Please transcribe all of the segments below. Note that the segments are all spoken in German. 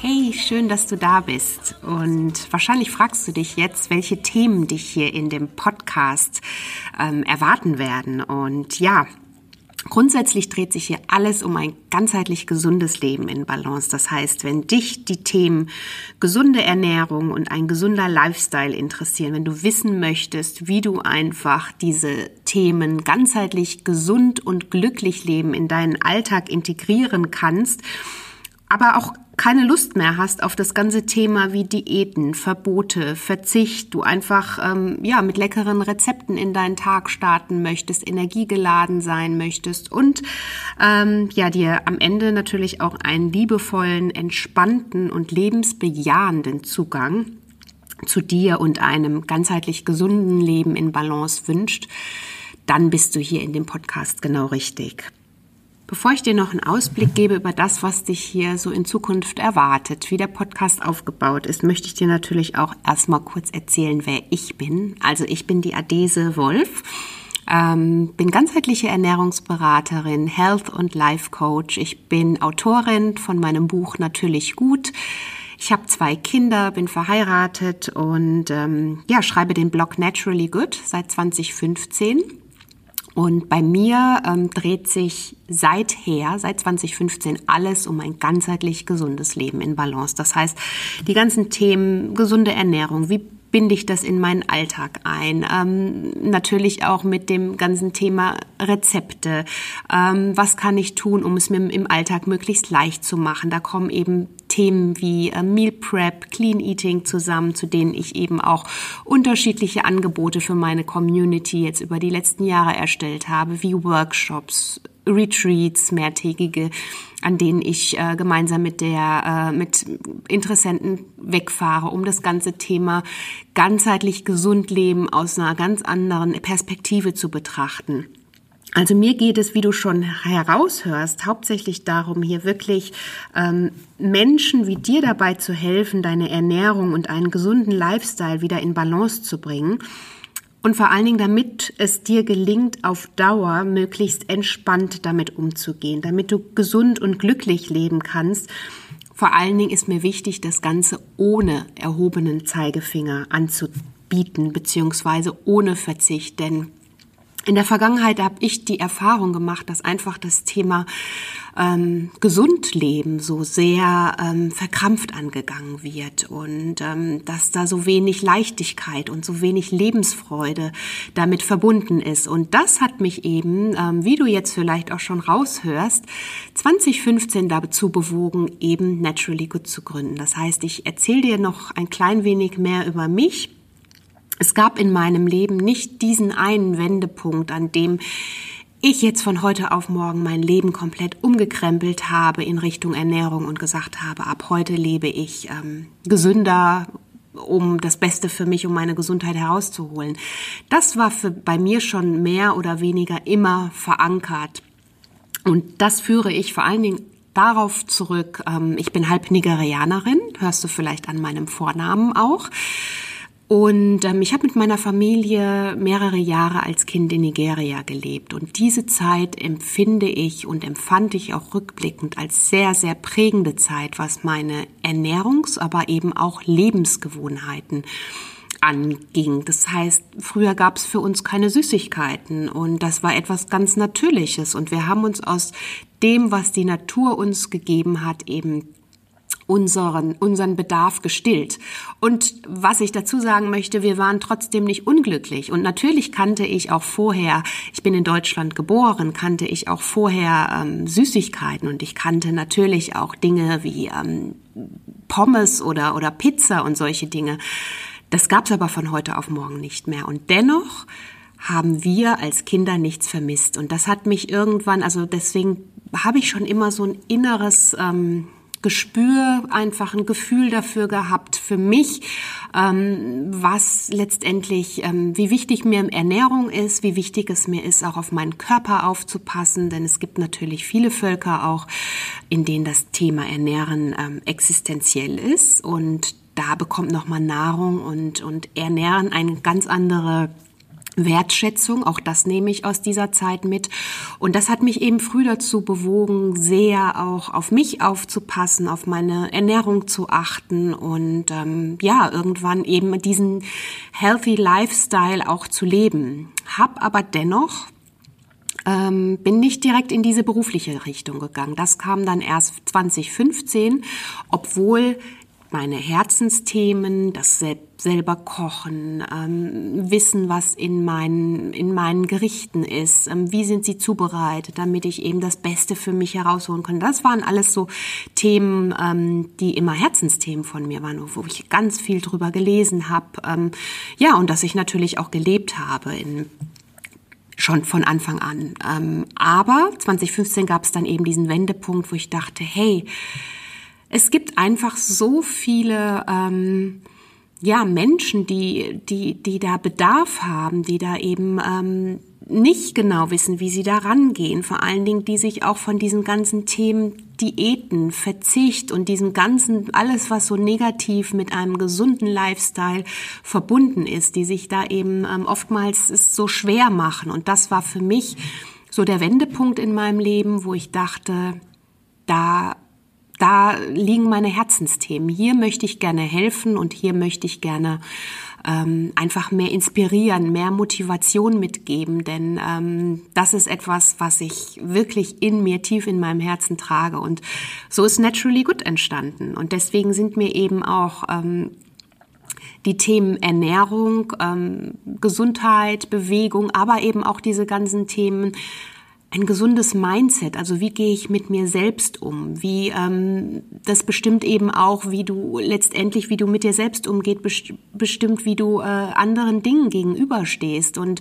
Hey, schön, dass du da bist. Und wahrscheinlich fragst du dich jetzt, welche Themen dich hier in dem Podcast ähm, erwarten werden. Und ja, Grundsätzlich dreht sich hier alles um ein ganzheitlich gesundes Leben in Balance. Das heißt, wenn dich die Themen gesunde Ernährung und ein gesunder Lifestyle interessieren, wenn du wissen möchtest, wie du einfach diese Themen ganzheitlich gesund und glücklich leben in deinen Alltag integrieren kannst, aber auch keine Lust mehr hast auf das ganze Thema wie Diäten, Verbote, Verzicht, du einfach ähm, ja mit leckeren Rezepten in deinen Tag starten möchtest, energiegeladen sein möchtest und ähm, ja dir am Ende natürlich auch einen liebevollen, entspannten und lebensbejahenden Zugang zu dir und einem ganzheitlich gesunden Leben in Balance wünscht, dann bist du hier in dem Podcast genau richtig. Bevor ich dir noch einen Ausblick gebe über das, was dich hier so in Zukunft erwartet, wie der Podcast aufgebaut ist, möchte ich dir natürlich auch erstmal kurz erzählen, wer ich bin. Also ich bin die Adese Wolf. Ähm, bin ganzheitliche Ernährungsberaterin, Health- und Life-Coach. Ich bin Autorin von meinem Buch Natürlich gut. Ich habe zwei Kinder, bin verheiratet und ähm, ja, schreibe den Blog Naturally Good seit 2015. Und bei mir ähm, dreht sich seither, seit 2015, alles um ein ganzheitlich gesundes Leben in Balance. Das heißt, die ganzen Themen gesunde Ernährung, wie binde ich das in meinen Alltag ein? Ähm, natürlich auch mit dem ganzen Thema Rezepte. Ähm, was kann ich tun, um es mir im Alltag möglichst leicht zu machen? Da kommen eben Themen wie äh, Meal Prep, Clean Eating zusammen, zu denen ich eben auch unterschiedliche Angebote für meine Community jetzt über die letzten Jahre erstellt habe, wie Workshops, Retreats, mehrtägige, an denen ich äh, gemeinsam mit der äh, mit Interessenten wegfahre, um das ganze Thema ganzheitlich gesund leben aus einer ganz anderen Perspektive zu betrachten. Also mir geht es, wie du schon heraushörst, hauptsächlich darum, hier wirklich ähm, Menschen wie dir dabei zu helfen, deine Ernährung und einen gesunden Lifestyle wieder in Balance zu bringen. Und vor allen Dingen, damit es dir gelingt, auf Dauer möglichst entspannt damit umzugehen, damit du gesund und glücklich leben kannst. Vor allen Dingen ist mir wichtig, das Ganze ohne erhobenen Zeigefinger anzubieten, beziehungsweise ohne Verzicht, denn in der Vergangenheit habe ich die Erfahrung gemacht, dass einfach das Thema ähm, Gesundleben so sehr ähm, verkrampft angegangen wird und ähm, dass da so wenig Leichtigkeit und so wenig Lebensfreude damit verbunden ist. Und das hat mich eben, ähm, wie du jetzt vielleicht auch schon raushörst, 2015 dazu bewogen, eben Naturally Good zu gründen. Das heißt, ich erzähle dir noch ein klein wenig mehr über mich es gab in meinem Leben nicht diesen einen Wendepunkt, an dem ich jetzt von heute auf morgen mein Leben komplett umgekrempelt habe in Richtung Ernährung und gesagt habe, ab heute lebe ich ähm, gesünder, um das Beste für mich, um meine Gesundheit herauszuholen. Das war für, bei mir schon mehr oder weniger immer verankert. Und das führe ich vor allen Dingen darauf zurück, ähm, ich bin halb Nigerianerin, hörst du vielleicht an meinem Vornamen auch. Und ähm, ich habe mit meiner Familie mehrere Jahre als Kind in Nigeria gelebt. Und diese Zeit empfinde ich und empfand ich auch rückblickend als sehr, sehr prägende Zeit, was meine Ernährungs-, aber eben auch Lebensgewohnheiten anging. Das heißt, früher gab es für uns keine Süßigkeiten und das war etwas ganz Natürliches. Und wir haben uns aus dem, was die Natur uns gegeben hat, eben unseren, unseren Bedarf gestillt. Und was ich dazu sagen möchte, wir waren trotzdem nicht unglücklich. Und natürlich kannte ich auch vorher, ich bin in Deutschland geboren, kannte ich auch vorher ähm, Süßigkeiten und ich kannte natürlich auch Dinge wie ähm, Pommes oder, oder Pizza und solche Dinge. Das gab es aber von heute auf morgen nicht mehr. Und dennoch haben wir als Kinder nichts vermisst. Und das hat mich irgendwann, also deswegen habe ich schon immer so ein inneres ähm, Gespür, einfach ein Gefühl dafür gehabt, für mich, ähm, was letztendlich, ähm, wie wichtig mir Ernährung ist, wie wichtig es mir ist, auch auf meinen Körper aufzupassen, denn es gibt natürlich viele Völker auch, in denen das Thema Ernähren ähm, existenziell ist. Und da bekommt nochmal Nahrung und, und Ernähren eine ganz andere Wertschätzung, auch das nehme ich aus dieser Zeit mit. Und das hat mich eben früh dazu bewogen, sehr auch auf mich aufzupassen, auf meine Ernährung zu achten und ähm, ja, irgendwann eben diesen healthy Lifestyle auch zu leben. Hab aber dennoch ähm, bin nicht direkt in diese berufliche Richtung gegangen. Das kam dann erst 2015, obwohl meine Herzensthemen, das selber kochen, ähm, wissen, was in meinen, in meinen Gerichten ist, ähm, wie sind sie zubereitet, damit ich eben das Beste für mich herausholen kann. Das waren alles so Themen, ähm, die immer Herzensthemen von mir waren, wo ich ganz viel drüber gelesen habe. Ähm, ja, und dass ich natürlich auch gelebt habe in schon von Anfang an. Ähm, aber 2015 gab es dann eben diesen Wendepunkt, wo ich dachte, hey, es gibt einfach so viele ähm, ja Menschen, die die die da Bedarf haben, die da eben ähm, nicht genau wissen, wie sie da rangehen. Vor allen Dingen, die sich auch von diesen ganzen Themen Diäten, Verzicht und diesem ganzen, alles, was so negativ mit einem gesunden Lifestyle verbunden ist, die sich da eben ähm, oftmals es so schwer machen. Und das war für mich so der Wendepunkt in meinem Leben, wo ich dachte, da da liegen meine Herzensthemen. Hier möchte ich gerne helfen und hier möchte ich gerne ähm, einfach mehr inspirieren, mehr Motivation mitgeben, denn ähm, das ist etwas, was ich wirklich in mir, tief in meinem Herzen trage. Und so ist Naturally Good entstanden. Und deswegen sind mir eben auch ähm, die Themen Ernährung, ähm, Gesundheit, Bewegung, aber eben auch diese ganzen Themen ein gesundes Mindset, also wie gehe ich mit mir selbst um, wie ähm, das bestimmt eben auch, wie du letztendlich, wie du mit dir selbst umgeht, bestimmt, wie du äh, anderen Dingen gegenüberstehst. Und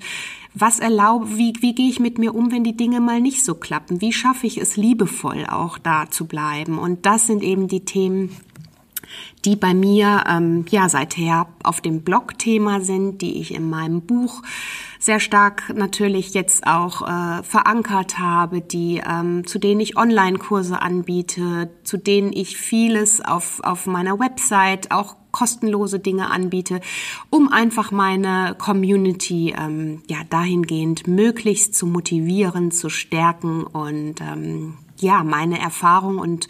was erlaube, wie, wie gehe ich mit mir um, wenn die Dinge mal nicht so klappen, wie schaffe ich es liebevoll auch da zu bleiben? Und das sind eben die Themen, die bei mir ähm, ja seither auf dem Blog Thema sind, die ich in meinem Buch sehr stark natürlich jetzt auch äh, verankert habe, die ähm, zu denen ich Online-Kurse anbiete, zu denen ich vieles auf auf meiner Website auch kostenlose Dinge anbiete, um einfach meine Community ähm, ja dahingehend möglichst zu motivieren, zu stärken und ähm, ja meine Erfahrung und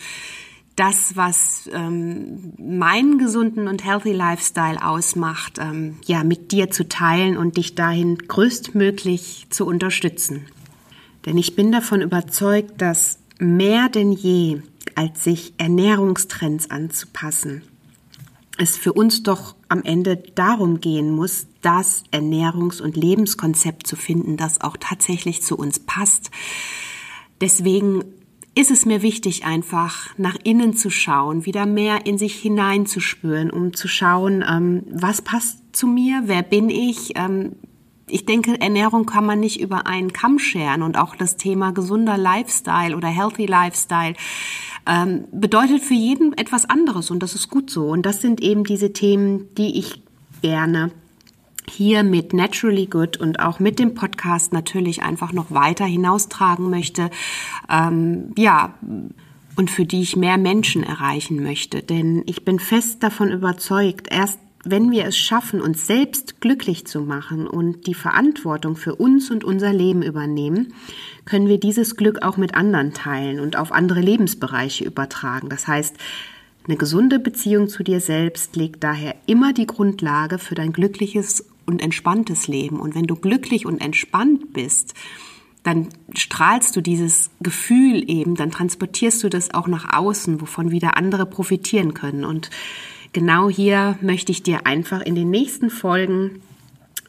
das, was ähm, meinen gesunden und healthy Lifestyle ausmacht, ähm, ja, mit dir zu teilen und dich dahin größtmöglich zu unterstützen. Denn ich bin davon überzeugt, dass mehr denn je, als sich Ernährungstrends anzupassen, es für uns doch am Ende darum gehen muss, das Ernährungs- und Lebenskonzept zu finden, das auch tatsächlich zu uns passt. Deswegen ist es mir wichtig, einfach nach innen zu schauen, wieder mehr in sich hineinzuspüren, um zu schauen, ähm, was passt zu mir, wer bin ich. Ähm, ich denke, Ernährung kann man nicht über einen Kamm scheren und auch das Thema gesunder Lifestyle oder healthy Lifestyle ähm, bedeutet für jeden etwas anderes und das ist gut so. Und das sind eben diese Themen, die ich gerne hier mit Naturally Good und auch mit dem Podcast natürlich einfach noch weiter hinaustragen möchte. Ähm, ja, und für die ich mehr Menschen erreichen möchte. Denn ich bin fest davon überzeugt, erst wenn wir es schaffen, uns selbst glücklich zu machen und die Verantwortung für uns und unser Leben übernehmen, können wir dieses Glück auch mit anderen teilen und auf andere Lebensbereiche übertragen. Das heißt, eine gesunde Beziehung zu dir selbst legt daher immer die Grundlage für dein glückliches und entspanntes Leben. Und wenn du glücklich und entspannt bist, dann strahlst du dieses Gefühl eben, dann transportierst du das auch nach außen, wovon wieder andere profitieren können. Und genau hier möchte ich dir einfach in den nächsten Folgen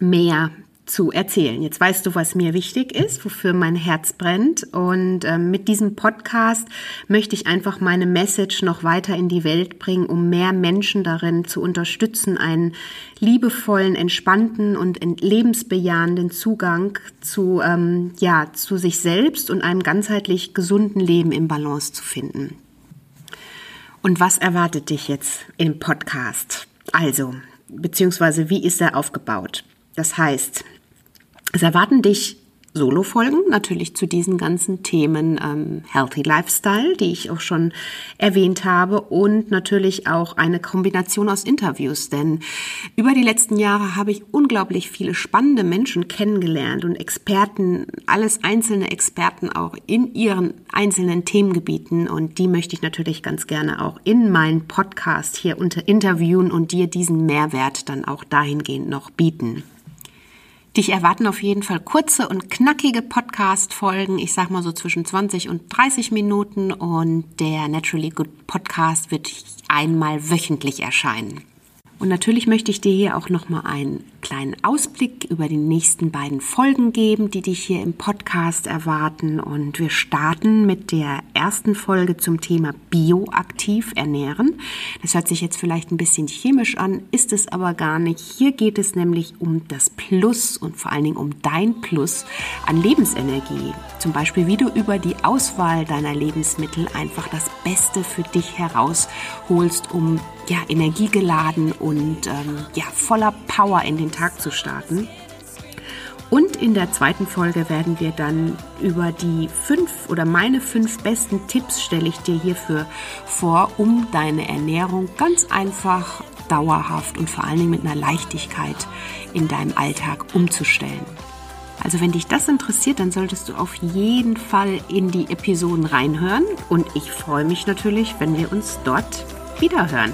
mehr zu erzählen. Jetzt weißt du, was mir wichtig ist, wofür mein Herz brennt. Und ähm, mit diesem Podcast möchte ich einfach meine Message noch weiter in die Welt bringen, um mehr Menschen darin zu unterstützen, einen liebevollen, entspannten und lebensbejahenden Zugang zu, ähm, ja, zu sich selbst und einem ganzheitlich gesunden Leben im Balance zu finden. Und was erwartet dich jetzt im Podcast? Also, beziehungsweise wie ist er aufgebaut? Das heißt, es erwarten dich Solo-Folgen natürlich zu diesen ganzen Themen ähm, Healthy Lifestyle, die ich auch schon erwähnt habe und natürlich auch eine Kombination aus Interviews, denn über die letzten Jahre habe ich unglaublich viele spannende Menschen kennengelernt und Experten, alles einzelne Experten auch in ihren einzelnen Themengebieten und die möchte ich natürlich ganz gerne auch in meinen Podcast hier unter interviewen und dir diesen Mehrwert dann auch dahingehend noch bieten. Dich erwarten auf jeden Fall kurze und knackige Podcast-Folgen. Ich sag mal so zwischen 20 und 30 Minuten. Und der Naturally Good Podcast wird einmal wöchentlich erscheinen. Und natürlich möchte ich dir hier auch nochmal einen kleinen Ausblick über die nächsten beiden Folgen geben, die dich hier im Podcast erwarten. Und wir starten mit der ersten Folge zum Thema bioaktiv ernähren. Das hört sich jetzt vielleicht ein bisschen chemisch an, ist es aber gar nicht. Hier geht es nämlich um das Plus und vor allen Dingen um dein Plus an Lebensenergie. Zum Beispiel, wie du über die Auswahl deiner Lebensmittel einfach das Beste für dich herausholst, um ja, energiegeladen und ähm, ja, voller Power in den Tag zu starten. Und in der zweiten Folge werden wir dann über die fünf oder meine fünf besten Tipps stelle ich dir hierfür vor, um deine Ernährung ganz einfach, dauerhaft und vor allen Dingen mit einer Leichtigkeit in deinem Alltag umzustellen. Also wenn dich das interessiert, dann solltest du auf jeden Fall in die Episoden reinhören und ich freue mich natürlich, wenn wir uns dort wiederhören.